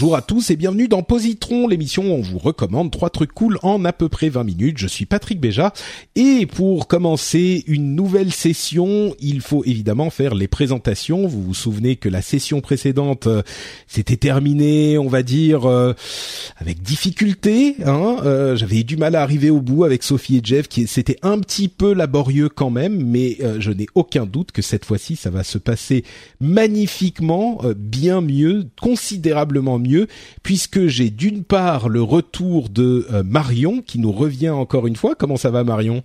Bonjour à tous et bienvenue dans Positron, l'émission où on vous recommande trois trucs cool en à peu près 20 minutes. Je suis Patrick Béja et pour commencer une nouvelle session, il faut évidemment faire les présentations. Vous vous souvenez que la session précédente euh, s'était terminée, on va dire, euh, avec difficulté. Hein euh, J'avais du mal à arriver au bout avec Sophie et Jeff, qui c'était un petit peu laborieux quand même, mais je n'ai aucun doute que cette fois-ci, ça va se passer magnifiquement, bien mieux, considérablement mieux puisque j'ai d'une part le retour de euh, Marion qui nous revient encore une fois. Comment ça va Marion?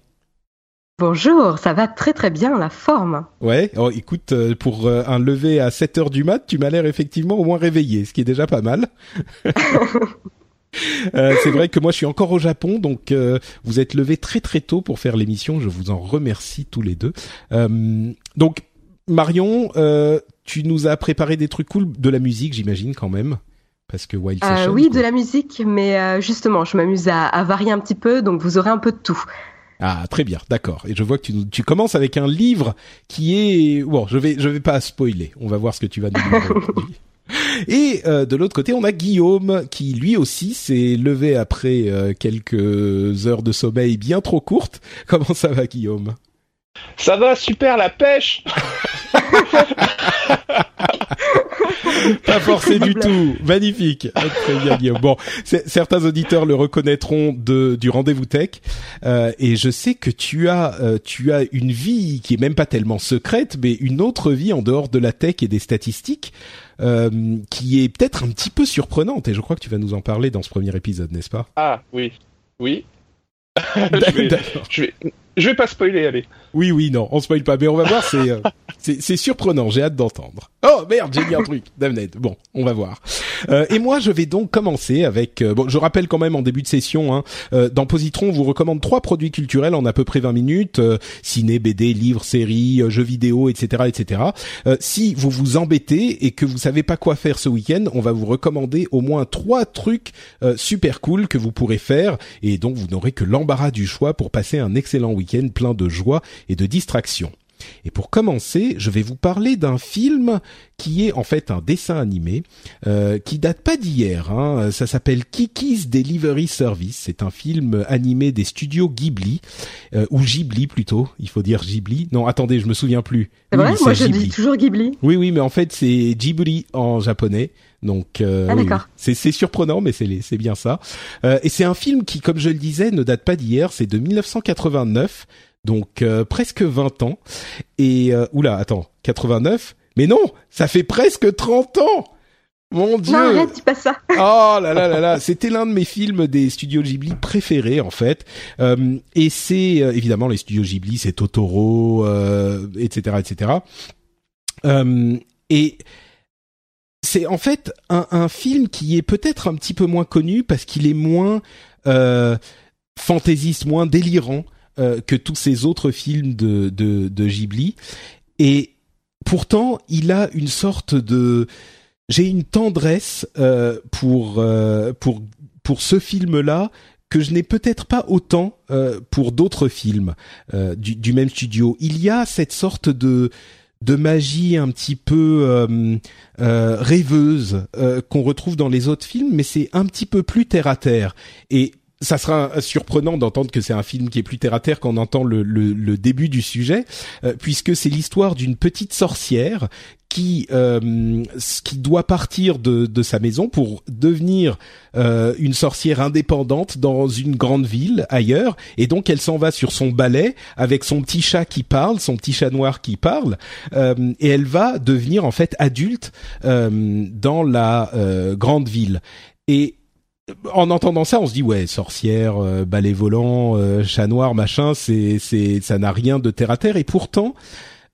Bonjour, ça va très très bien, la forme. Ouais, oh, écoute, euh, pour euh, un lever à 7 heures du mat, tu m'as l'air effectivement au moins réveillé, ce qui est déjà pas mal. c'est vrai que moi je suis encore au Japon, donc vous êtes levé très très tôt pour faire l'émission. Je vous en remercie tous les deux. donc Marion, tu nous as préparé des trucs cool, de la musique, j'imagine quand même parce que Wild euh, Oui, de la musique, mais euh, justement, je m'amuse à, varier un petit peu, donc vous aurez un peu de tout. Ah, très bien, d'accord. Et je vois que tu, tu commences avec un livre qui est bon. Je vais je vais pas spoiler. On va voir ce que tu vas nous dire. Et euh, de l'autre côté, on a Guillaume qui lui aussi s'est levé après quelques heures de sommeil bien trop courtes. Comment ça va, Guillaume? Ça va super la pêche. pas forcé du tout. Magnifique. Très bien, Guillaume. Bon, certains auditeurs le reconnaîtront de, du rendez-vous tech. Euh, et je sais que tu as, euh, tu as une vie qui est même pas tellement secrète, mais une autre vie en dehors de la tech et des statistiques. Euh, qui est peut-être un petit peu surprenante et je crois que tu vas nous en parler dans ce premier épisode, n'est-ce pas? Ah oui, oui. je, vais, je vais pas spoiler, allez. Oui, oui, non, on spoil pas, mais on va voir, c'est euh, c'est surprenant, j'ai hâte d'entendre. Oh merde, j'ai dit un truc, Damned. Bon, on va voir. Euh, et moi, je vais donc commencer avec. Euh, bon, je rappelle quand même en début de session, hein, euh, dans Positron, on vous recommande trois produits culturels en à peu près 20 minutes ciné, BD, livres, séries, jeux vidéo, etc., etc. si vous vous embêtez et que vous savez pas quoi faire ce week-end, on va vous recommander au moins trois trucs super cool que vous pourrez faire, et donc vous n'aurez que l'embarras du choix pour passer un excellent week-end plein de joie et de distraction. Et pour commencer, je vais vous parler d'un film qui est en fait un dessin animé euh, qui date pas d'hier. Hein. Ça s'appelle Kiki's Delivery Service. C'est un film animé des studios Ghibli euh, ou Ghibli plutôt. Il faut dire Ghibli. Non, attendez, je me souviens plus. C'est vrai, moi je dis toujours Ghibli. Oui, oui, mais en fait c'est Ghibli en japonais. Donc euh, ah, c'est surprenant, mais c'est bien ça. Euh, et c'est un film qui, comme je le disais, ne date pas d'hier. C'est de 1989 donc euh, presque 20 ans. Et euh, oula, attends, 89 Mais non, ça fait presque 30 ans. Mon dieu. Non, arrête, dis pas ça. oh là là là là, c'était l'un de mes films des studios Ghibli préférés en fait. Euh, et c'est euh, évidemment les studios Ghibli, c'est Totoro, etc., etc. et c'est en fait un, un, film qui est peut-être un petit peu moins connu parce qu'il est moins fantaisiste, moins délirant euh, que tous ces autres films de, de, de Ghibli. Et pourtant, il a une sorte de... J'ai une tendresse euh, pour, euh, pour, pour ce film-là que je n'ai peut-être pas autant euh, pour d'autres films euh, du, du, même studio. Il y a cette sorte de de magie un petit peu euh, euh, rêveuse qu'on retrouve dans les autres films, mais c'est un petit peu plus terre à terre. Et ça sera surprenant d'entendre que c'est un film qui est plus terre à terre quand on entend le, le, début du sujet, euh, puisque c'est l'histoire d'une petite sorcière qui euh, qui doit partir de, de sa maison pour devenir euh, une sorcière indépendante dans une grande ville ailleurs, et donc elle s'en va sur son balai avec son petit chat qui parle, son petit chat noir qui parle, et elle va devenir en fait adulte dans la grande ville. Et en entendant ça, on se dit ouais, sorcière, euh, balai volant, euh, chat noir, machin, c'est c'est ça n'a rien de terre à terre. Et pourtant,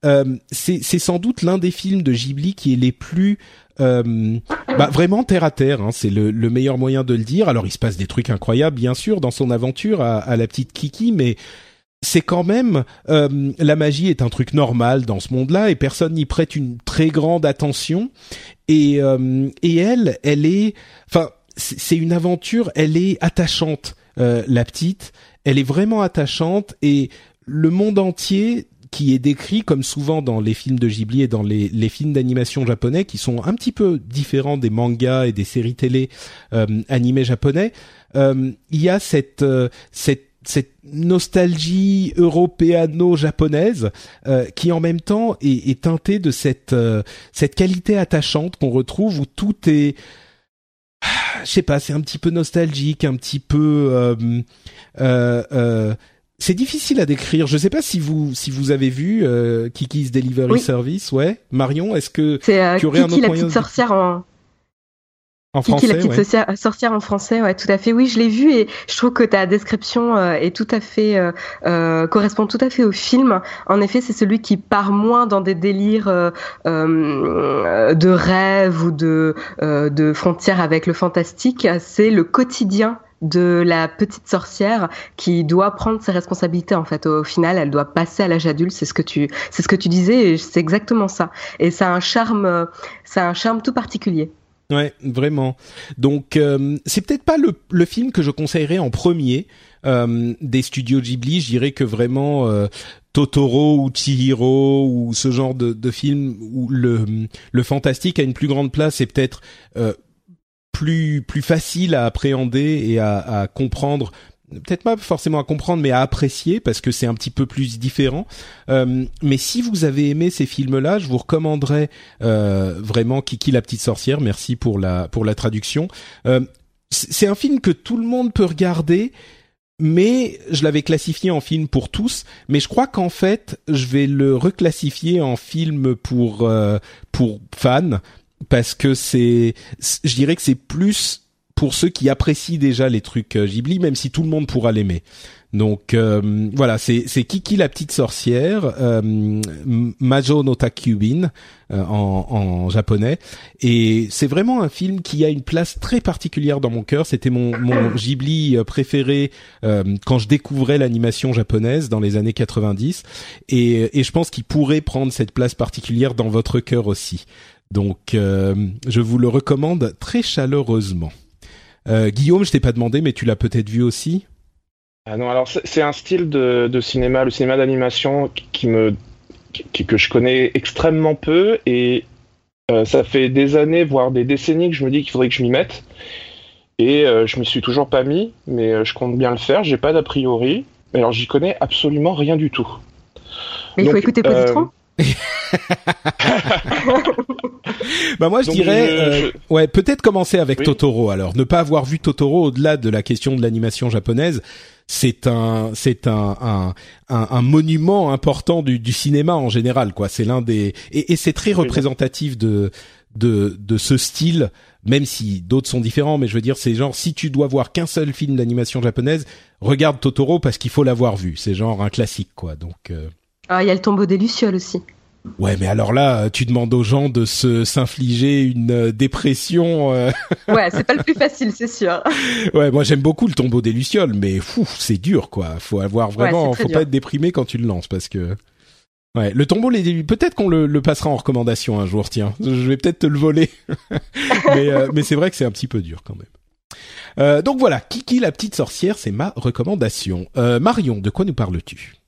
euh, c'est c'est sans doute l'un des films de Ghibli qui est les plus bah, vraiment terre à terre. Hein, c'est le, le, meilleur moyen de le dire. Alors il se passe des trucs incroyables, bien sûr, dans son aventure à, à la petite Kiki, mais c'est quand même la magie est un truc normal dans ce monde-là et personne n'y prête une très grande attention et et elle elle est enfin c'est une aventure, elle est attachante, euh, la petite, elle est vraiment attachante et le monde entier qui est décrit comme souvent dans les films de Ghibli et dans les, films d'animation japonais qui sont un petit peu différents des mangas et des séries télé euh, animées japonais, euh, il y a cette cette cette nostalgie européano-japonaise qui en même temps est, est teintée de cette cette qualité attachante qu'on retrouve où tout est je sais pas, c'est un petit peu nostalgique, un petit peu. Euh, euh, euh, c'est difficile à décrire. Je sais pas si vous si vous avez vu euh, Kiki's Delivery Service, ouais. Marion, est-ce que tu aurais Kiki, un autre la petite sorcière en en français, la petite sorcière, en français, ouais, tout à fait. Oui, je l'ai vu et je trouve que ta description euh, est tout à fait euh, euh, correspond tout à fait au film. En effet, c'est celui qui part moins dans des délires euh, de rêve ou de de frontières avec le fantastique. C'est le quotidien de la petite sorcière qui doit prendre ses responsabilités en fait au final elle doit passer à l'âge adulte c'est ce que tu c'est ce que tu disais c'est exactement ça et ça a un charme ça a un charme tout particulier Ouais, vraiment. Donc euh, c'est peut-être pas le, le, film que je conseillerais en premier euh, des studios Ghibli. Je dirais que vraiment euh, Totoro ou Chihiro ou ce genre de, de film où le, fantastique a une plus grande place et peut-être euh, plus facile à appréhender et à comprendre peut-être pas forcément à comprendre, mais à apprécier parce que c'est un petit peu plus différent. Euh, mais si vous avez aimé ces films-là, je vous recommanderais euh, vraiment Kiki la petite sorcière. Merci pour la pour la traduction. Euh, c'est un film que tout le monde peut regarder. Mais je l'avais classifié en film pour tous, mais je crois qu'en fait, je vais le reclassifier en film pour euh, pour fans parce que c'est, je dirais que c'est plus pour ceux qui apprécient déjà les trucs euh, Ghibli, même si tout le monde pourra l'aimer. Donc euh, voilà, c'est c'est Kiki la petite sorcière, euh, Majo no Takubin euh, en, en, japonais, et c'est vraiment un film qui a une place très particulière dans mon cœur. C'était mon mon Ghibli préféré quand je découvrais l'animation japonaise dans les années 90, et et je pense qu'il pourrait prendre cette place particulière dans votre cœur aussi. Donc je vous le recommande très chaleureusement. Euh, Guillaume, je t'ai pas demandé, mais tu l'as peut-être vu aussi. Ah non, alors c'est un style de, cinéma, le cinéma d'animation qui me que je connais extrêmement peu et euh, ça fait des années, voire des décennies que je me dis qu'il faudrait que je m'y mette. Et euh, je m'y suis toujours pas mis, mais je compte bien le faire. J'ai pas d'a priori. Alors j'y connais absolument rien du tout. Mais il faut écouter Positron? Bah moi je dirais euh, ouais peut-être commencer avec Totoro alors. Ne pas avoir vu Totoro au-delà de la question de l'animation japonaise c'est un c'est un, un, un, monument important du, du, cinéma en général quoi. C'est l'un des et, et c'est très représentatif de de de ce style même si d'autres sont différents mais je veux dire c'est genre si tu dois voir qu'un seul film d'animation japonaise regarde Totoro parce qu'il faut l'avoir vu. C'est genre un classique quoi. Donc euh, ah, il y a le tombeau des Lucioles aussi. Ouais, mais alors là, tu demandes aux gens de se s'infliger une euh, dépression. Euh. ouais, c'est pas le plus facile, c'est sûr. ouais, moi j'aime beaucoup le tombeau des lucioles, mais fou, c'est dur quoi. Faut avoir vraiment, faut pas être déprimé quand tu le lances parce que. Ouais, le tombeau des peut-être qu'on le, le, passera en recommandation un jour, tiens. Je vais peut-être te le voler, mais euh, mais c'est vrai que c'est un petit peu dur quand même. donc voilà, Kiki la petite sorcière, c'est ma recommandation. Marion, de quoi nous parles-tu?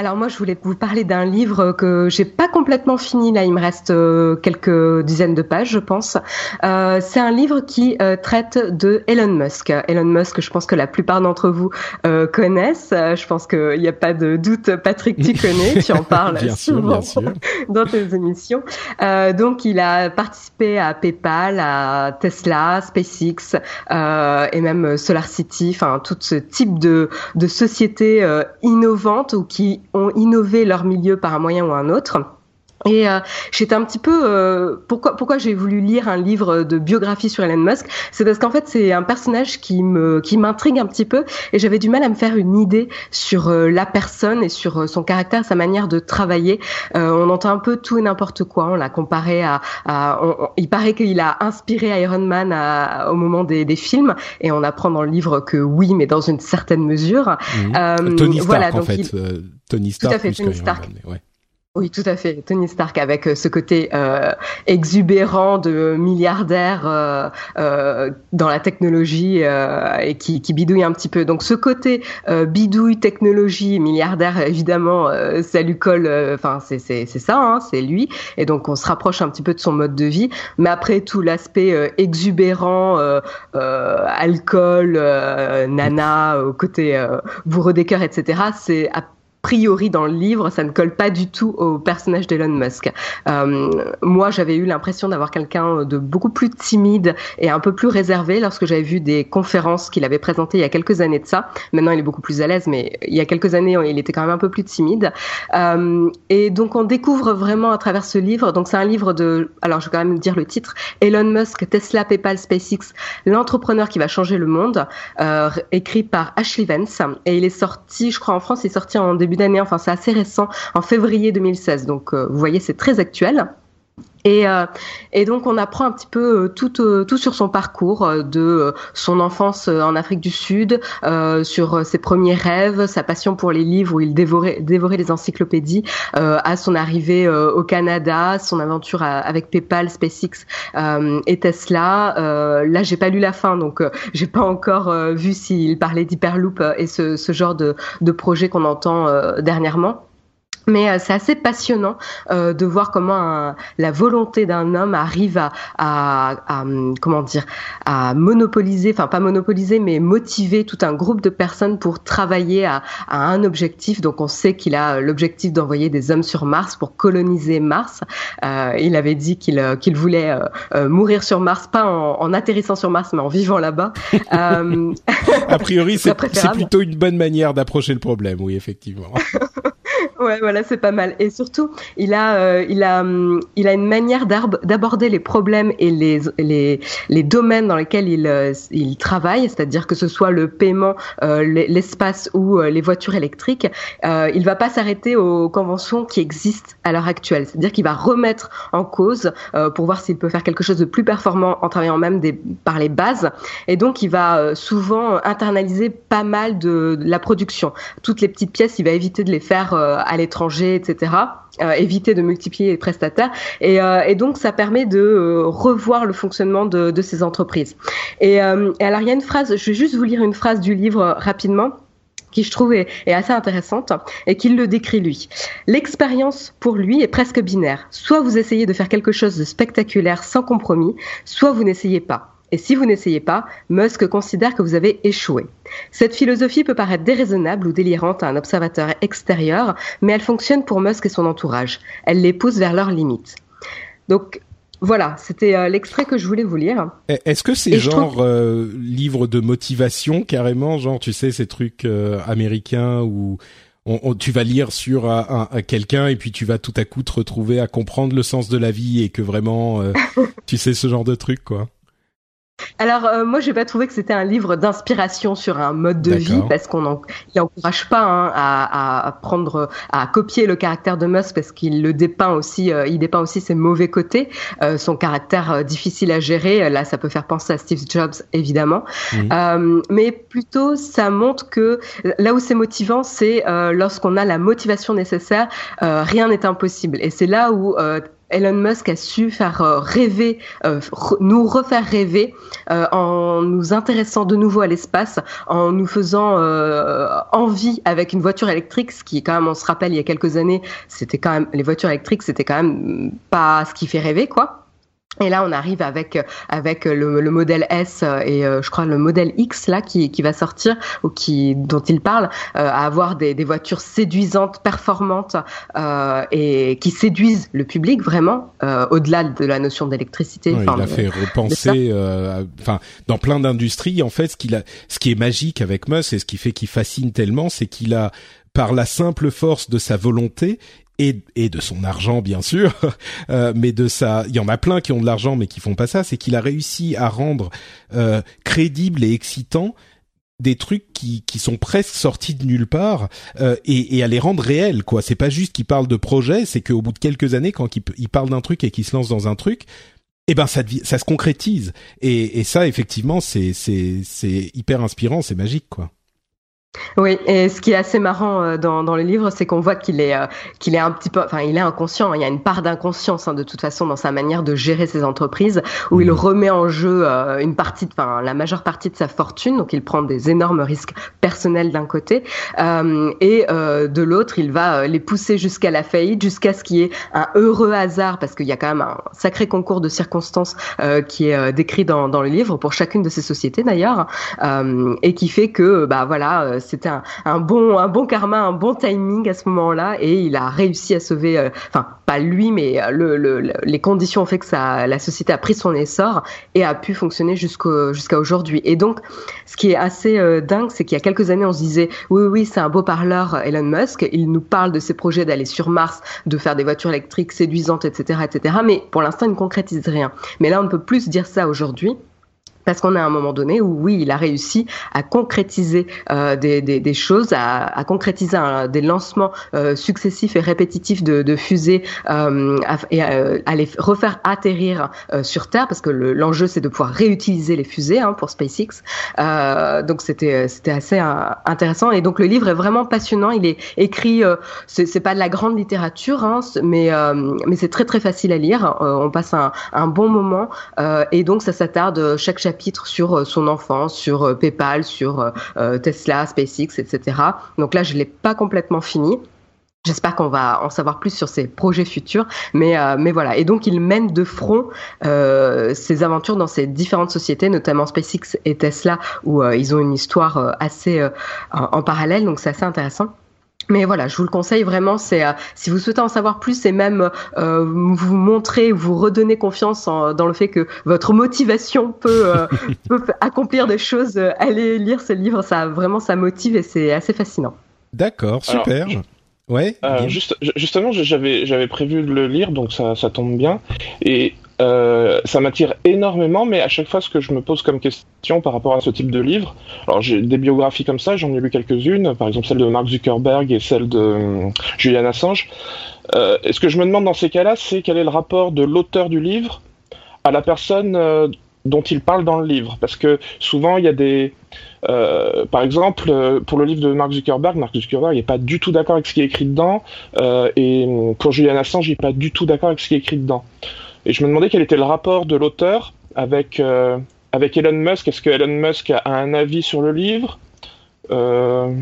Alors moi, je voulais vous parler d'un livre que j'ai pas complètement fini. Là, il me reste euh, quelques dizaines de pages, je pense. Euh, c'est un livre qui euh, traite de Elon Musk. Elon Musk, je pense que la plupart d'entre vous euh, connaissent. Je pense qu'il n'y a pas de doute. Patrick, tu connais, tu en parles bien souvent sûr, bien sûr. dans tes émissions. donc, il a participé à PayPal, à Tesla, SpaceX et même SolarCity. Enfin, tout ce type de de sociétés innovantes ou qui ont innové leur milieu par un moyen ou un autre. Et euh, j'étais un petit peu euh, pourquoi pourquoi j'ai voulu lire un livre de biographie sur Elon Musk, c'est parce qu'en fait c'est un personnage qui me qui m'intrigue un petit peu et j'avais du mal à me faire une idée sur euh, la personne et sur euh, son caractère, sa manière de travailler. Euh, on entend un peu tout et n'importe quoi. On l'a comparé à, à on, on, il paraît qu'il a inspiré Iron Man à, au moment des, des, films et on apprend dans le livre que oui, mais dans une certaine mesure. Mmh. Tony Stark voilà, en fait. Il... Tony Stark. Tout à fait, Tony Stark. Man, ouais. Oui, tout à fait. Tony Stark avec euh, ce côté euh, exubérant de milliardaire euh, euh, dans la technologie euh, et qui, qui, bidouille un petit peu. Donc ce côté euh, bidouille, technologie, milliardaire, évidemment, ça lui colle. Enfin, c'est ça, hein, c'est lui. Et donc on se rapproche un petit peu de son mode de vie. Mais après tout l'aspect exubérant, alcool, nana, côté bourreau des cœurs, etc. C'est priori dans le livre, ça ne colle pas du tout au personnage d'Elon Musk. Euh, moi, j'avais eu l'impression d'avoir quelqu'un de beaucoup plus timide et un peu plus réservé lorsque j'avais vu des conférences qu'il avait présentées il y a quelques années de ça. Maintenant, il est beaucoup plus à l'aise, mais il y a quelques années, il était quand même un peu plus timide. Euh, et donc, on découvre vraiment à travers ce livre. Donc, c'est un livre de, alors je vais quand même dire le titre, Elon Musk, Tesla, PayPal, SpaceX, l'entrepreneur qui va changer le monde, euh, écrit par Ashley Vance. Et il est sorti, je crois en France, il est sorti en début d'année, enfin c'est assez récent, en février 2016. Donc euh, vous voyez, c'est très actuel. Et, euh, et, donc on apprend un petit peu euh, tout, euh, tout sur son parcours, euh, de euh, son enfance en Afrique du Sud, sur ses premiers rêves, sa passion pour les livres où il dévorait, dévorait les encyclopédies, à son arrivée au Canada, son aventure avec PayPal, SpaceX et Tesla. là j'ai pas lu la fin, donc j'ai pas encore vu s'il parlait d'Hyperloop et ce, ce, genre de, de projet qu'on entend dernièrement. Mais euh, c'est assez passionnant euh, de voir comment un, la volonté d'un homme arrive à, à, à, comment dire à monopoliser, enfin pas monopoliser, mais motiver tout un groupe de personnes pour travailler à, à un objectif. Donc on sait qu'il a l'objectif d'envoyer des hommes sur Mars pour coloniser Mars. Euh, il avait dit qu'il euh, qu'il voulait euh, euh, mourir sur Mars, pas en, en, atterrissant sur Mars, mais en vivant là-bas. a priori, c'est plutôt une bonne manière d'approcher le problème, oui, effectivement. Ouais, voilà, c'est pas mal. Et surtout, il a, euh, il a, hum, il a une manière d'aborder les problèmes et les, les, les domaines dans lesquels il, euh, il travaille, c'est-à-dire que ce soit le paiement, euh, l'espace ou les voitures électriques. Il va pas s'arrêter aux conventions qui existent à l'heure actuelle. C'est-à-dire qu'il va remettre en cause pour voir s'il peut faire quelque chose de plus performant en travaillant même par les bases. Et donc, il va souvent internaliser pas mal de la production. Toutes les petites pièces, il va éviter de les faire à l'étranger, etc. Euh, éviter de multiplier les prestataires et, euh, donc ça permet de euh, revoir le fonctionnement de, ces entreprises. Et, euh, et, alors il y a une phrase, je vais juste vous lire une phrase du livre rapidement qui je trouve est, est, assez intéressante et qu'il le décrit lui. L'expérience pour lui est presque binaire. Soit vous essayez de faire quelque chose de spectaculaire sans compromis, soit vous n'essayez pas. Et si vous n'essayez pas, Musk considère que vous avez échoué. Cette philosophie peut paraître déraisonnable ou délirante à un observateur extérieur, mais elle fonctionne pour Musk et son entourage. Elle les pousse vers leurs limites. Donc, voilà, c'était euh, l'extrait que je voulais vous lire. Est-ce que c'est genre trouve... euh, livre de motivation carrément, genre tu sais ces trucs euh, américains où on, on, tu vas lire sur un, un, quelqu'un et puis tu vas tout à coup te retrouver à comprendre le sens de la vie et que vraiment euh, tu sais ce genre de truc quoi. Alors euh, moi j'ai pas trouvé que c'était un livre d'inspiration sur un mode de vie parce qu'on n'encourage pas hein, à, à, prendre à copier le caractère de Musk parce qu'il le dépeint aussi euh, il dépeint aussi ses mauvais côtés. Euh, son caractère euh, difficile à gérer là ça peut faire penser à Steve Jobs évidemment. Mmh. mais plutôt ça montre que là où c'est motivant c'est lorsqu'on a la motivation nécessaire rien n'est impossible. Et c'est là où Elon Musk a su faire euh, rêver, euh, nous refaire rêver en nous intéressant de nouveau à l'espace, en nous faisant envie avec une voiture électrique, ce qui quand même, on se rappelle, il y a quelques années, c'était quand même les voitures électriques, c'était quand même pas ce qui fait rêver, quoi. Et là, on arrive avec avec le, le modèle S et euh, je crois le modèle X là qui, qui va sortir ou qui dont il parle euh, à avoir des, des voitures séduisantes, performantes euh, et qui séduisent le public vraiment euh, au-delà de la notion d'électricité. il a fait repenser, enfin dans plein d'industries en fait, ce qu'il a, ce qui est magique avec Musk et ce qui fait qu'il fascine tellement, c'est qu'il a par la simple force de sa volonté et, et de son argent bien sûr, euh, mais de ça, il y en a plein qui ont de l'argent mais qui font pas ça, c'est qu'il a réussi à rendre euh, crédible et excitant des trucs qui, qui sont presque sortis de nulle part euh, et, et, à les rendre réels quoi. C'est pas juste qu'il parle de projet, c'est qu'au bout de quelques années, quand il, il parle d'un truc et qu'il se lance dans un truc, eh ben ça, ça se concrétise et, et ça effectivement c'est c'est c'est hyper inspirant, c'est magique quoi. Oui, et ce qui est assez marrant euh, dans, dans le livre, c'est qu'on voit qu'il est, euh, qu'il est un petit peu, enfin, il est inconscient. Il y a une part d'inconscience hein, de toute façon dans sa manière de gérer ses entreprises, où il mmh. remet en jeu euh, une partie, enfin, la majeure partie de sa fortune. Donc, il prend des énormes risques personnels d'un côté, euh, et de l'autre, il va les pousser jusqu'à la faillite, jusqu'à ce qu'il y ait un heureux hasard, parce qu'il y a quand même un sacré concours de circonstances qui est décrit dans, dans le livre pour chacune de ces sociétés d'ailleurs, et qui fait que, bah voilà c'était un, bon, karma, un bon timing à ce moment-là, et il a réussi à sauver, euh, enfin pas lui, mais euh, le, le, les conditions ont fait que la société a pris son essor et a pu fonctionner jusqu'à aujourd'hui. Et donc, ce qui est assez euh, dingue, c'est qu'il y a quelques années, on se disait, oui, oui, c'est un beau parleur, Elon Musk, il nous parle de ses projets d'aller sur Mars, de faire des voitures électriques séduisantes, etc., etc. Mais pour l'instant, il ne concrétise rien. Mais là, on ne peut plus dire ça aujourd'hui parce qu'on à un moment donné où oui, il a réussi à concrétiser euh, des, choses, à, concrétiser des lancements euh, successifs et répétitifs de, fusées euh, et à, les refaire atterrir sur Terre, parce que l'enjeu c'est de pouvoir réutiliser les fusées hein, pour SpaceX. Donc c'était c'était assez intéressant et donc le livre est vraiment passionnant. Il est écrit, c'est pas de la grande littérature, hein, mais mais c'est très très facile à lire. on passe un bon moment et donc ça s'attarde chaque chapitre chapitre sur euh, son enfance, sur euh, PayPal, sur euh, Tesla, SpaceX, etc. Donc là, je l'ai pas complètement fini. J'espère qu'on va en savoir plus sur ses projets futurs, mais mais voilà. Et donc il mène de front ses aventures dans ces différentes sociétés, notamment SpaceX et Tesla, où ils ont une histoire assez en, parallèle. Donc c'est assez intéressant. Mais voilà, je vous le conseille vraiment. C'est euh, si vous souhaitez en savoir plus et même euh, vous montrer, vous redonner confiance dans le fait que votre motivation peut, euh, peut accomplir des choses. allez lire ce livre, ça vraiment ça motive et c'est assez fascinant. D'accord, super. ouais. juste, justement, j'avais j'avais prévu de le lire, donc ça ça tombe bien. Et euh, ça m'attire énormément, mais à chaque fois, ce que je me pose comme question par rapport à ce type de livre, alors j'ai des biographies comme ça, j'en ai lu quelques-unes, par exemple celle de Mark Zuckerberg et celle de euh, Julian Assange. Euh, ce que je me demande dans ces cas-là, c'est quel est le rapport de l'auteur du livre à la personne dont il parle dans le livre, parce que souvent il y a des, par exemple, pour le livre de Mark Zuckerberg, Mark Zuckerberg n'est pas du tout d'accord avec ce qui est écrit dedans, et pour Julian Assange, il n'est pas du tout d'accord avec ce qui est écrit dedans. Et je me demandais quel était le rapport de l'auteur avec, euh, avec Elon Musk. Est-ce que Elon Musk a un avis sur le livre? Euh,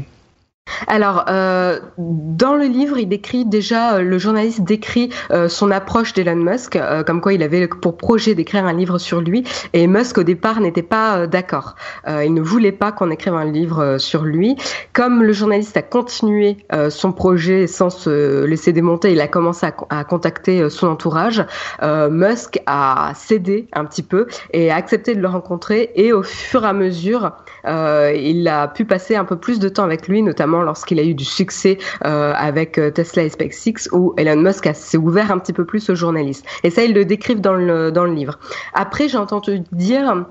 alors, euh, dans le livre, il décrit déjà, euh, le journaliste décrit euh, son approche d'Elon Musk, euh, comme quoi il avait pour projet d'écrire un livre sur lui, et Musk au départ n'était pas d'accord. il ne voulait pas qu'on écrive un livre sur lui. Comme le journaliste a continué son projet sans se laisser démonter, il a commencé à, à contacter son entourage. Musk a cédé un petit peu et a accepté de le rencontrer, et au fur et à mesure, il a pu passer un peu plus de temps avec lui, notamment lorsqu'il a eu du succès euh, avec euh, Tesla et SpaceX, où Elon Musk s'est ouvert un petit peu plus aux journalistes. Et ça, ils le décrivent dans le, dans le livre. Après, j'ai entendu dire...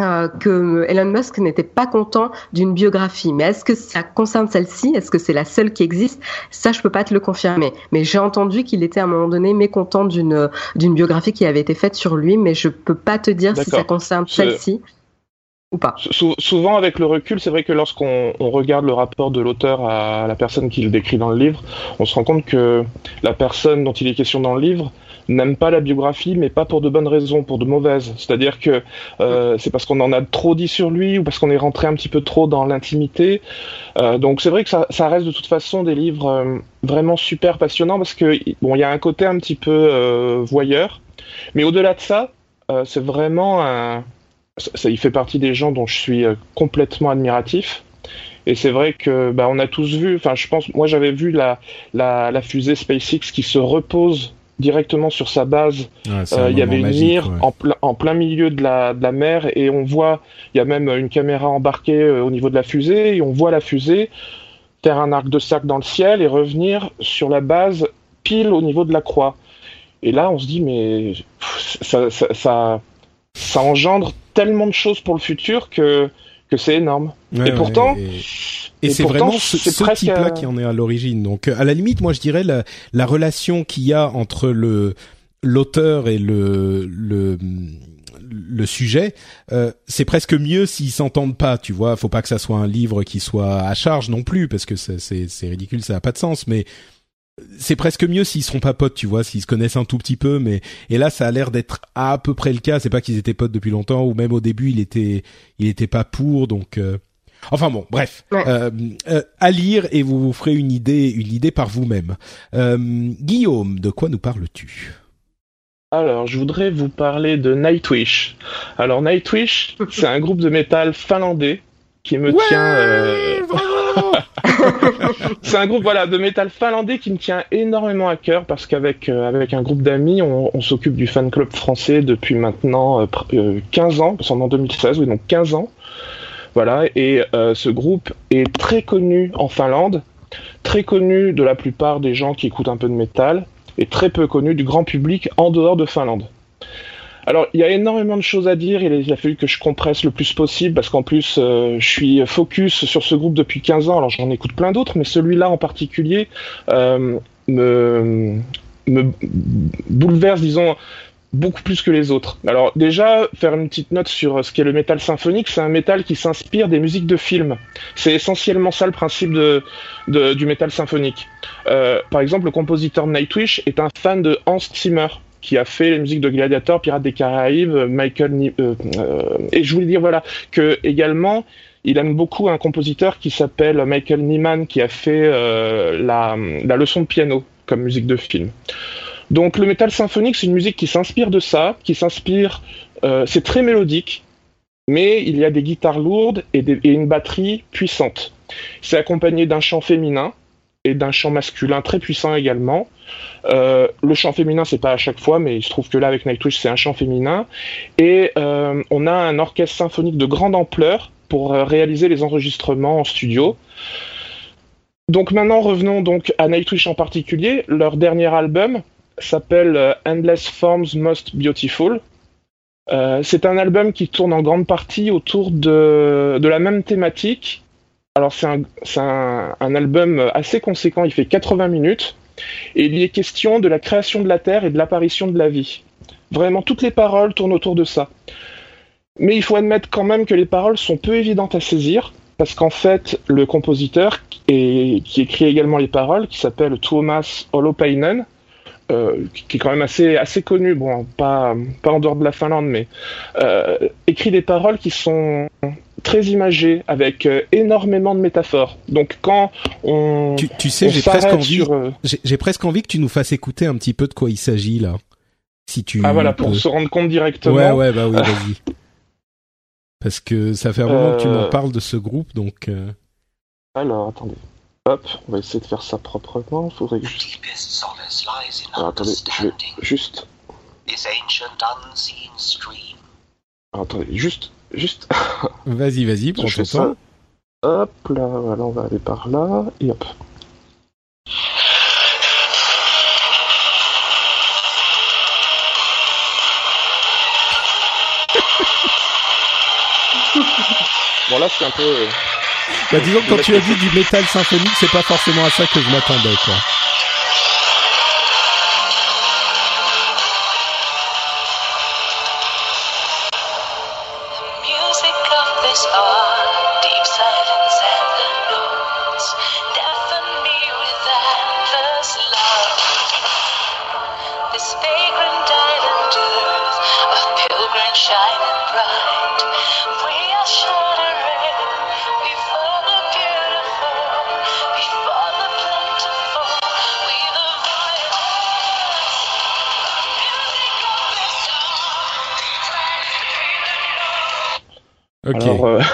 Euh, que Elon Musk n'était pas content d'une biographie. Mais est-ce que ça concerne celle-ci? Est-ce que c'est la seule qui existe? Ça, je peux pas te le confirmer. Mais j'ai entendu qu'il était à un moment donné mécontent d'une d'une biographie qui avait été faite sur lui, mais je peux pas te dire si ça concerne celle-ci. Ou pas Souvent, avec le recul, c'est vrai que lorsqu'on regarde le rapport de l'auteur à la personne qui le décrit dans le livre, on se rend compte que la personne dont il est question dans le livre n'aime pas la biographie, mais pas pour de bonnes raisons, pour de mauvaises. C'est-à-dire que euh, c'est parce qu'on en a trop dit sur lui ou parce qu'on est rentré un petit peu trop dans l'intimité. Euh, donc c'est vrai que ça, ça, reste de toute façon des livres euh, vraiment super passionnants parce que bon, il y a un côté un petit peu voyeur, mais au-delà de ça, c'est vraiment un ça, il fait partie des gens dont je suis euh, complètement admiratif. Et c'est vrai que bah, on a tous vu, enfin je pense, moi j'avais vu la, la, la, fusée SpaceX qui se repose directement sur sa base. euh, il y avait une mire ouais. en, pl en, plein milieu de la, de la, mer et on voit, il y a même une caméra embarquée euh, au niveau de la fusée et on voit la fusée faire un arc de cercle dans le ciel et revenir sur la base pile au niveau de la croix. Et là on se dit mais ça, ça, ça, ça engendre tellement de choses pour le futur que que c'est énorme. Ouais, et pourtant, ouais, et, et c'est vraiment ce, ce type-là qui en est à l'origine. Donc, à la limite, moi, je dirais la, la relation qu'il y a entre le l'auteur et le le le sujet, euh, c'est presque mieux s'ils s'entendent pas, tu vois. Faut pas que ça soit un livre qui soit à charge non plus, parce que c'est c'est ridicule, ça a pas de sens. Mais c'est presque mieux s'ils seront pas potes, tu vois, s'ils se connaissent un tout petit peu, mais et là ça a l'air d'être à peu près le cas. C'est pas qu'ils étaient potes depuis longtemps ou même au début il était il était pas pour, donc euh... enfin bon, bref, ouais. euh, euh, à lire et vous vous ferez une idée une idée par vous-même. Euh, Guillaume, de quoi nous parles-tu? Alors, je voudrais vous parler de Nightwish. Alors, Nightwish, c'est un groupe de métal finlandais qui me ouais, tient. Euh... c'est un groupe de métal finlandais qui me tient énormément à cœur parce qu'avec euh, un groupe d'amis, on, s'occupe du fan club français depuis maintenant euh, 15 ans, c'est en 2016, oui donc 15 ans. Voilà et euh, ce groupe est très connu en Finlande, très connu de la plupart des gens qui écoutent un peu de métal et très peu connu du grand public en dehors de Finlande. Alors, il y a énormément de choses à dire. Il a fallu que je compresse le plus possible parce qu'en plus, euh, je suis focus sur ce groupe depuis 15 ans. Alors, j'en écoute plein d'autres, mais celui-là en particulier euh, me, bouleverse, disons, beaucoup plus que les autres. Alors, déjà, faire une petite note sur ce qu'est le métal symphonique. C'est un métal qui s'inspire des musiques de films. C'est essentiellement ça le principe du métal symphonique. Euh, par exemple, le compositeur Nightwish est un fan de Hans Zimmer qui a fait les musiques de Gladiator, Pirates des Caraïbes, Michael euh, euh, et je voulais dire voilà que également il aime beaucoup un compositeur qui s'appelle Michael Nyman qui a fait euh, la, la, leçon de piano comme musique de film. Donc le métal symphonique c'est une musique qui s'inspire de ça, qui s'inspire, euh, c'est très mélodique, mais il y a des guitares lourdes et, des, et une batterie puissante. C'est accompagné d'un chant féminin et d'un chant masculin très puissant également. Euh, le chant féminin, c'est pas à chaque fois, mais il se trouve que là, avec Nightwish, c'est un chant féminin. Et euh, on a un orchestre symphonique de grande ampleur pour euh, réaliser les enregistrements en studio. Donc maintenant, revenons donc à Nightwish en particulier. Leur dernier album s'appelle Endless Forms Most Beautiful. C'est un album qui tourne en grande partie autour de la même thématique. Alors c'est un, un, un album assez conséquent, il fait 80 minutes. Et il y est question de la création de la Terre et de l'apparition de la vie. Vraiment, toutes les paroles tournent autour de ça. Mais il faut admettre quand même que les paroles sont peu évidentes à saisir, parce qu'en fait, le compositeur, et, qui écrit également les paroles, qui s'appelle Tuomas Holopainen, euh, qui est quand même assez, assez connu, bon, pas, pas en dehors de la Finlande, mais euh, écrit des paroles qui sont très imagé, avec euh, énormément de métaphores. Donc quand on tu, tu sais, j'ai presque envie, sur, j'ai presque envie que tu nous fasses écouter un petit peu de quoi il s'agit là. Si tu ah voilà pour se rendre compte directement. Ouais ouais bah oui vas-y. Parce que ça fait un moment que tu m'en parles de ce groupe donc. Alors attendez. Hop, on va essayer de faire ça proprement. Faudrait que je... Alors, attendez, je vais juste. Alors, attendez, juste juste. Vas-y, vas-y, prends ton temps. Hop, là, voilà, on va aller par là, et hop. bon, là, c'est un peu. Bah, disons que quand tu as dit du métal symphonique, c'est pas forcément à ça que je m'attendais, quoi.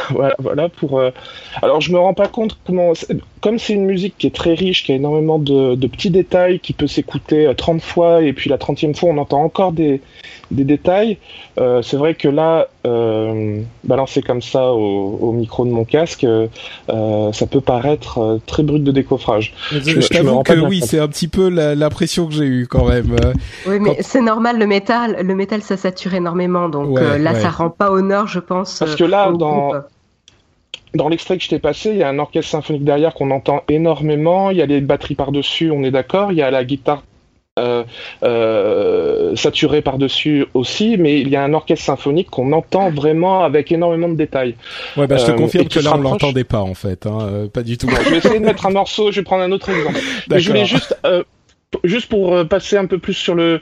voilà, voilà, pour. Euh, alors je me rends pas compte comment, comme c'est une musique qui est très riche, qui a énormément de, de petits détails, qui peut s'écouter 30 fois et puis la 30e fois on entend encore des, des détails. Euh, c'est vrai que là, euh, balancé comme ça au, au, micro de mon casque, euh, ça peut paraître très brut de décoffrage. Je, je, t'avoue que oui, c'est un petit peu l'impression que j'ai eue quand même. Oui, mais c'est normal, le métal, le métal ça sature énormément, donc là ça rend pas honneur, je pense. Parce que là, dans dans l'extrait que je t'ai passé, il y a un orchestre symphonique derrière qu'on entend énormément, il y a les batteries par-dessus, on est d'accord, il y a la guitare euh, euh, saturé par-dessus aussi, mais il y a un orchestre symphonique qu'on entend vraiment avec énormément de détails. Ouais, bah, je te euh, confirme que là, on l'entendait pas, en fait, hein, pas du tout. je vais essayer de mettre un morceau, je vais prendre un autre exemple. je voulais juste, juste pour passer un peu plus sur le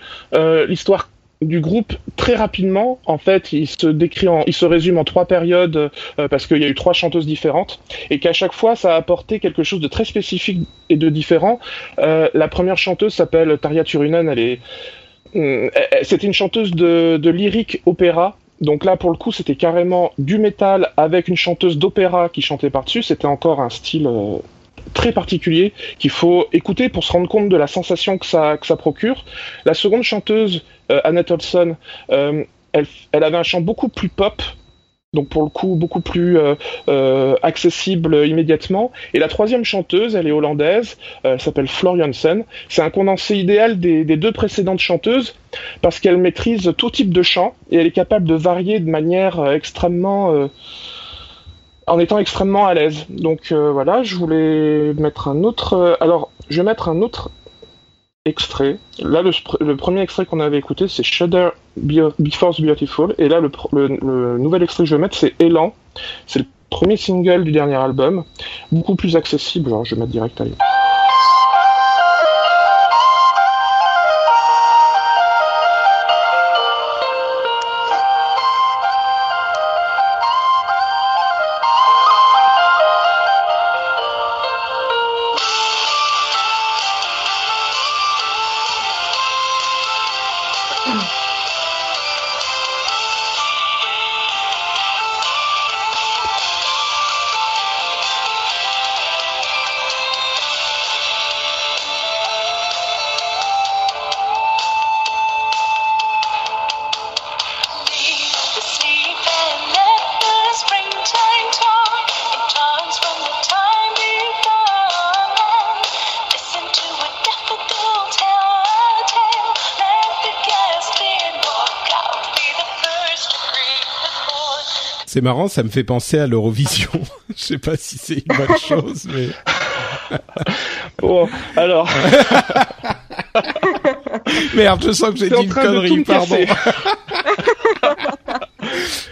l'histoire du groupe très rapidement. En fait, il se décrit, il résume en trois périodes euh, parce qu'il y a eu trois chanteuses différentes et qu'à chaque fois, ça a apporté quelque chose de très spécifique et de différent. Euh, la première chanteuse s'appelle Tarja Turunen. Elle est, euh, c'était une chanteuse de, de lyrique opéra. Donc là, pour le coup, c'était carrément du métal avec une chanteuse d'opéra qui chantait par-dessus. C'était encore un style très particulier qu'il faut écouter pour se rendre compte de la sensation que ça, procure. La seconde chanteuse euh, Anna Tolson, euh, elle, avait un chant beaucoup plus pop, donc pour le coup beaucoup plus euh, accessible immédiatement. Et la troisième chanteuse, elle est hollandaise, elle s'appelle Flor Jansen. C'est un condensé idéal des, deux précédentes chanteuses parce qu'elle maîtrise tout type de chant et elle est capable de varier de manière extrêmement en étant extrêmement à l'aise. Donc voilà, je voulais mettre un autre. alors, je vais mettre un autre extrait. Là, le, premier extrait qu'on avait écouté, c'est Shudder Before the Beautiful. Et là, le, nouvel extrait que je vais mettre, c'est Elan. C'est le premier single du dernier album. Beaucoup plus accessible. Alors, je vais mettre direct C'est marrant, ça me fait penser à l'Eurovision. Je sais pas si c'est une bonne chose, mais. bon, alors. Merde, je sens que j'ai dit une connerie, pardon.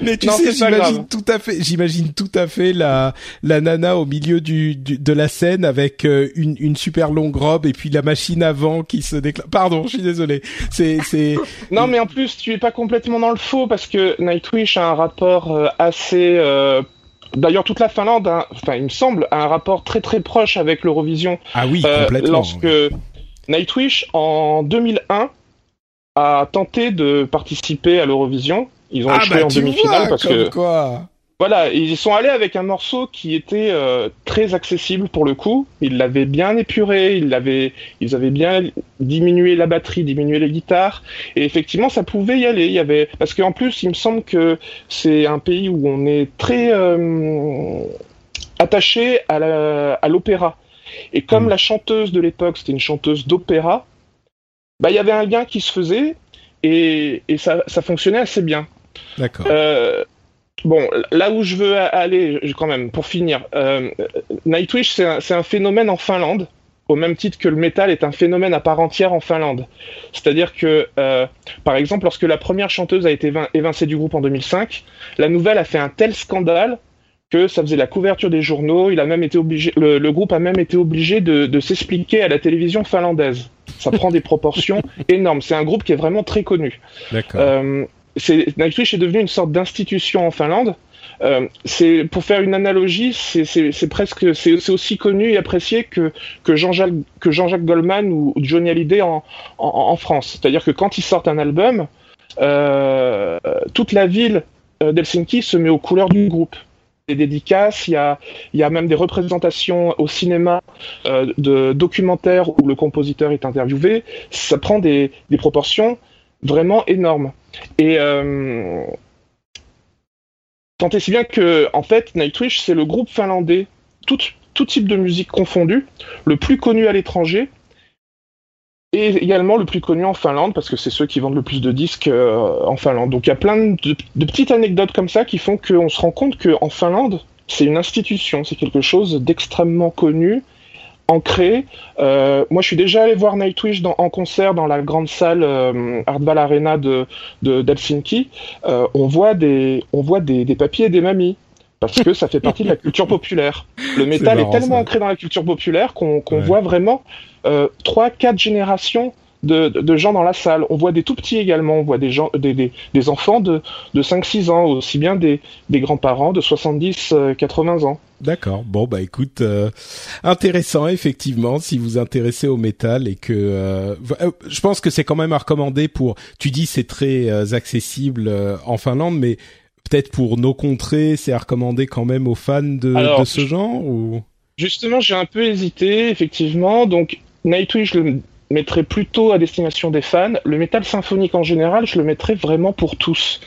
Mais tu sais, j'imagine tout à fait, j'imagine tout à fait la la nana au milieu du, de la scène avec euh, une une super longue robe et puis la machine avant qui se déclare. Pardon, je suis désolé. C'est c'est. Non, mais en plus, tu es pas complètement dans le faux parce que Nightwish a un rapport euh, assez euh, D'ailleurs, toute la Finlande, enfin, il me semble, a un rapport très très proche avec l'Eurovision. Ah oui, complètement. lorsque Nightwish, en 2001, a tenté de participer à l'Eurovision ils ont ah échoué bah, en demi-finale parce que quoi. voilà, ils sont allés avec un morceau qui était euh, très accessible pour le coup. Ils l'avaient bien épuré, ils l'avaient, ils avaient bien diminué la batterie, diminué les guitares, et effectivement, ça pouvait y aller. Il y avait parce qu'en plus, il me semble que c'est un pays où on est très euh, attaché à l'opéra. Et comme mm. la chanteuse de l'époque, c'était une chanteuse d'opéra, bah il y avait un lien qui se faisait et, et ça, ça fonctionnait assez bien. D'accord. Euh, bon, là où je veux aller, quand même, pour finir, euh, Nightwish, c'est un, un, phénomène en Finlande, au même titre que le métal est un phénomène à part entière en Finlande. C'est-à-dire que, euh, par exemple, lorsque la première chanteuse a été évincée du groupe en 2005, la nouvelle a fait un tel scandale que ça faisait la couverture des journaux. Il a même été obligé, le, le groupe a même été obligé de, de s'expliquer à la télévision finlandaise. Ça prend des proportions énormes. C'est un groupe qui est vraiment très connu. D'accord. Euh, Nightwish est devenu une sorte d'institution en Finlande. Euh, c'est pour faire une analogie, c'est presque c'est aussi connu et apprécié que que Jean-Jacques que Jean-Jacques Goldman ou, Johnny Hallyday en, en, France. C'est-à-dire que quand ils sortent un album, euh, toute la ville d'Helsinki se met aux couleurs du groupe des dédicaces, il y a, il y a même des représentations au cinéma de documentaires où le compositeur est interviewé. Ça prend des proportions vraiment énormes. Et euh, tant et si bien que, en fait, Nightwish, c'est le groupe finlandais, tout, type de musique confondu, le plus connu à l'étranger, et également le plus connu en Finlande, parce que c'est ceux qui vendent le plus de disques euh, en Finlande. Donc il y a plein de, de, petites anecdotes comme ça qui font qu'on se rend compte qu'en Finlande, c'est une institution, c'est quelque chose d'extrêmement connu, ancré. Euh, moi, je suis déjà allé voir Nightwish dans, en concert dans la grande salle euh, Hardball Arena de d'Helsinki. Euh, on voit des on voit des, des papiers et des mamies parce que ça fait partie de la culture populaire. Le métal est, tellement ancré dans la culture populaire qu'on qu'on ouais. voit vraiment euh, trois, quatre générations de, de, gens dans la salle. On voit des tout petits également, on voit des, gens, des, des, des enfants de, de 5-6 ans, aussi bien des, des grands-parents de 70-80 euh, ans. D'accord. Bon bah écoute, euh, intéressant effectivement si vous intéressez au métal et que euh, je pense que c'est quand même à recommander pour. Tu dis c'est très euh, accessible euh, en Finlande, mais peut-être pour nos contrées, c'est à recommander quand même aux fans de, Alors, de ce genre ou? Justement, j'ai un peu hésité effectivement. Donc Nightwish, le mettrais plutôt à destination des fans. Le métal symphonique en général, je le mettrais vraiment pour tous.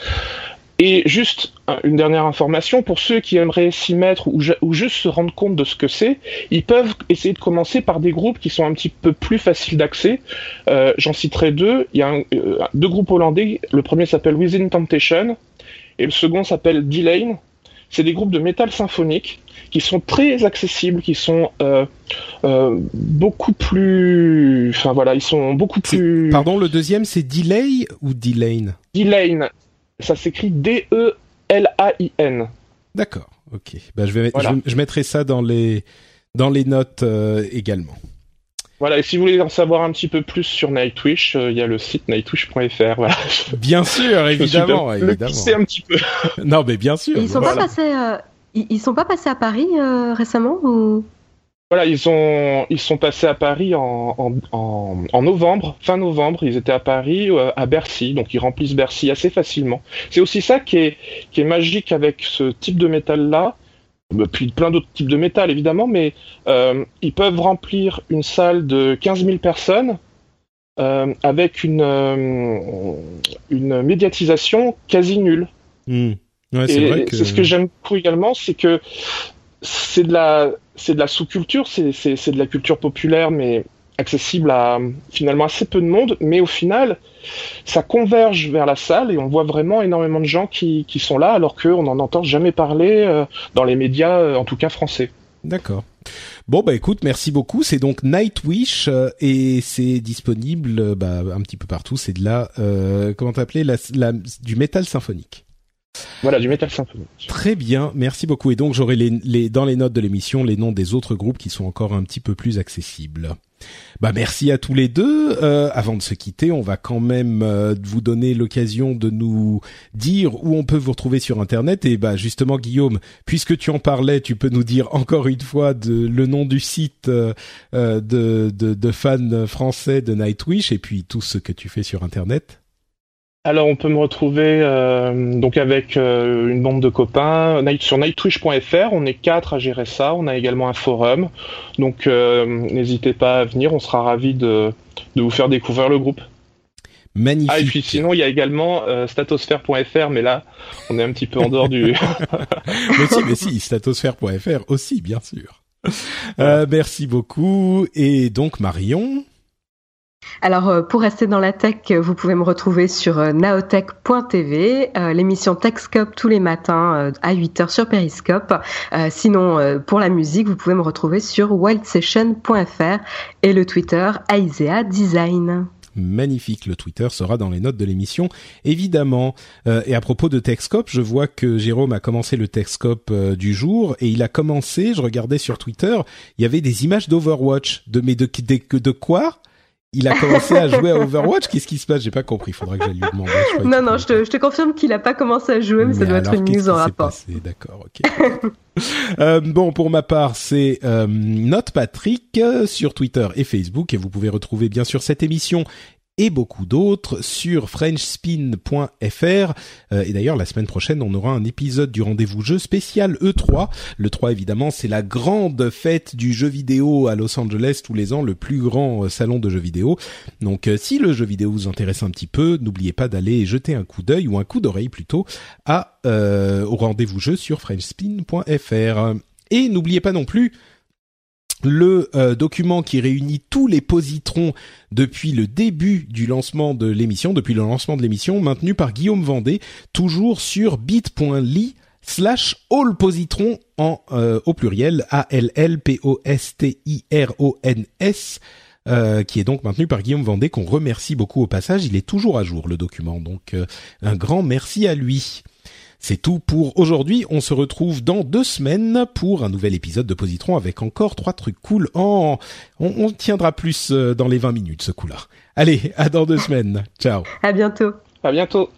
Et juste une dernière information, pour ceux qui aimeraient s'y mettre ou, juste se rendre compte de ce que c'est, ils peuvent essayer de commencer par des groupes qui sont un petit peu plus faciles d'accès. Euh, J'en citerai deux. Il y a euh, deux groupes hollandais. Le premier s'appelle Within Temptation et le second s'appelle D-Lane. C'est des groupes de métal symphonique qui sont très accessibles, qui sont euh, euh, beaucoup plus, enfin voilà, ils sont beaucoup plus. Pardon, le deuxième c'est Delay ou D-Lane D-Lane, ça s'écrit D-E-L-A-I-N. D'accord, ok. Ben, je, vais, voilà. je, je, mettrai ça dans les dans les notes euh, également. Voilà, et si vous voulez en savoir un petit peu plus sur Nightwish, il euh, y a le site nightwish.fr. Voilà. Bien sûr, évidemment, je évidemment. Un petit peu. non, mais bien sûr. Ils sont voilà. pas passés, euh, ils, ils, sont pas passés à Paris euh, récemment ou? Voilà, ils sont ils sont passés à Paris en, en, en, en, novembre, fin novembre. Ils étaient à Paris, euh, à Bercy, donc ils remplissent Bercy assez facilement. C'est aussi ça qui est qui est magique avec ce type de métal là, puis plein d'autres types de métal évidemment, mais euh, ils peuvent remplir une salle de 15 000 personnes euh, avec une euh, une médiatisation quasi nulle. Mmh. Ouais, Et que... c'est ce que j'aime beaucoup également, c'est que c'est de la c'est de la sous-culture, c'est de la culture populaire, mais accessible à finalement assez peu de monde, mais au final, ça converge vers la salle et on voit vraiment énormément de gens qui, qui sont là, alors qu'on n'en entend jamais parler euh, dans les médias, euh, en tout cas français. D'accord. Bon bah écoute, merci beaucoup. C'est donc Nightwish euh, et c'est disponible bah, un petit peu partout. C'est de la euh, comment t'appeler la, la, du métal symphonique. Voilà, du métal symphonique. Très bien, merci beaucoup. Et donc j'aurai dans les notes de l'émission les noms des autres groupes qui sont encore un petit peu plus accessibles. Bah merci à tous les deux. Euh, avant de se quitter, on va quand même euh, vous donner l'occasion de nous dire où on peut vous retrouver sur Internet. Et bah justement, Guillaume, puisque tu en parlais, tu peux nous dire encore une fois de, le nom du site euh, de fans français de Nightwish et puis tout ce que tu fais sur Internet. Alors, on peut me retrouver euh, donc avec euh, une bande de copains night, sur nightwish.fr. On est quatre à gérer ça. On a également un forum. Donc, euh, n'hésitez pas à venir. On sera ravis de, de vous faire découvrir le groupe. Magnifique. Ah, et puis sinon, il y a également statosphère.fr, mais là, on est un petit peu en dehors du. mais si, mais si, statosphère.fr aussi, bien sûr. Merci beaucoup. Et donc, Marion. Alors, euh, pour rester dans la tech, vous pouvez me retrouver sur euh, naotech.tv, euh, l'émission Techscope tous les matins euh, à 8h sur Periscope. Euh, sinon, pour la musique, vous pouvez me retrouver sur wildsession.fr et le Twitter Aisea Design magnifique. Le Twitter sera dans les notes de l'émission, évidemment. Euh, et à propos de Techscope, je vois que Jérôme a commencé le Techscope euh, du jour et il a commencé. Je regardais sur Twitter, il y avait des images d'Overwatch. De mais de, de quoi? Il a commencé à jouer à Overwatch. Qu'est-ce qui se passe? J'ai pas compris. Il faudra que j'aille lui demander. Non, non, je te, je te, confirme qu'il a pas commencé à jouer, mais, mais ça doit être une news en rapport. D'accord, ok. euh, bon, pour ma part, c'est euh, Note Patrick euh, sur Twitter et Facebook, et vous pouvez retrouver bien sûr cette émission et beaucoup d'autres sur frenchspin.fr. Euh, et d'ailleurs, la semaine prochaine, on aura un épisode du rendez-vous jeu spécial E3. Le 3, évidemment, c'est la grande fête du jeu vidéo à Los Angeles tous les ans, le plus grand euh, salon de jeux vidéo. Donc, euh, si le jeu vidéo vous intéresse un petit peu, n'oubliez pas d'aller jeter un coup d'œil ou un coup d'oreille plutôt à au rendez-vous jeu sur frenchspin.fr. Et n'oubliez pas non plus le euh, document qui réunit tous les positrons depuis le début du lancement de l'émission, depuis le lancement de l'émission, maintenu par Guillaume Vendée, toujours sur bit.ly slash all positron en euh, au pluriel A L L P O S T I R O N S euh, qui est donc maintenu par Guillaume Vendée qu'on remercie beaucoup au passage, il est toujours à jour le document. Donc un grand merci à lui. C'est tout pour aujourd'hui. On se retrouve dans deux semaines pour un nouvel épisode de Positron avec encore trois trucs cool. On, on tiendra plus euh, dans les 20 minutes ce coup-là. Allez, à dans deux semaines. Ciao. À bientôt. À bientôt.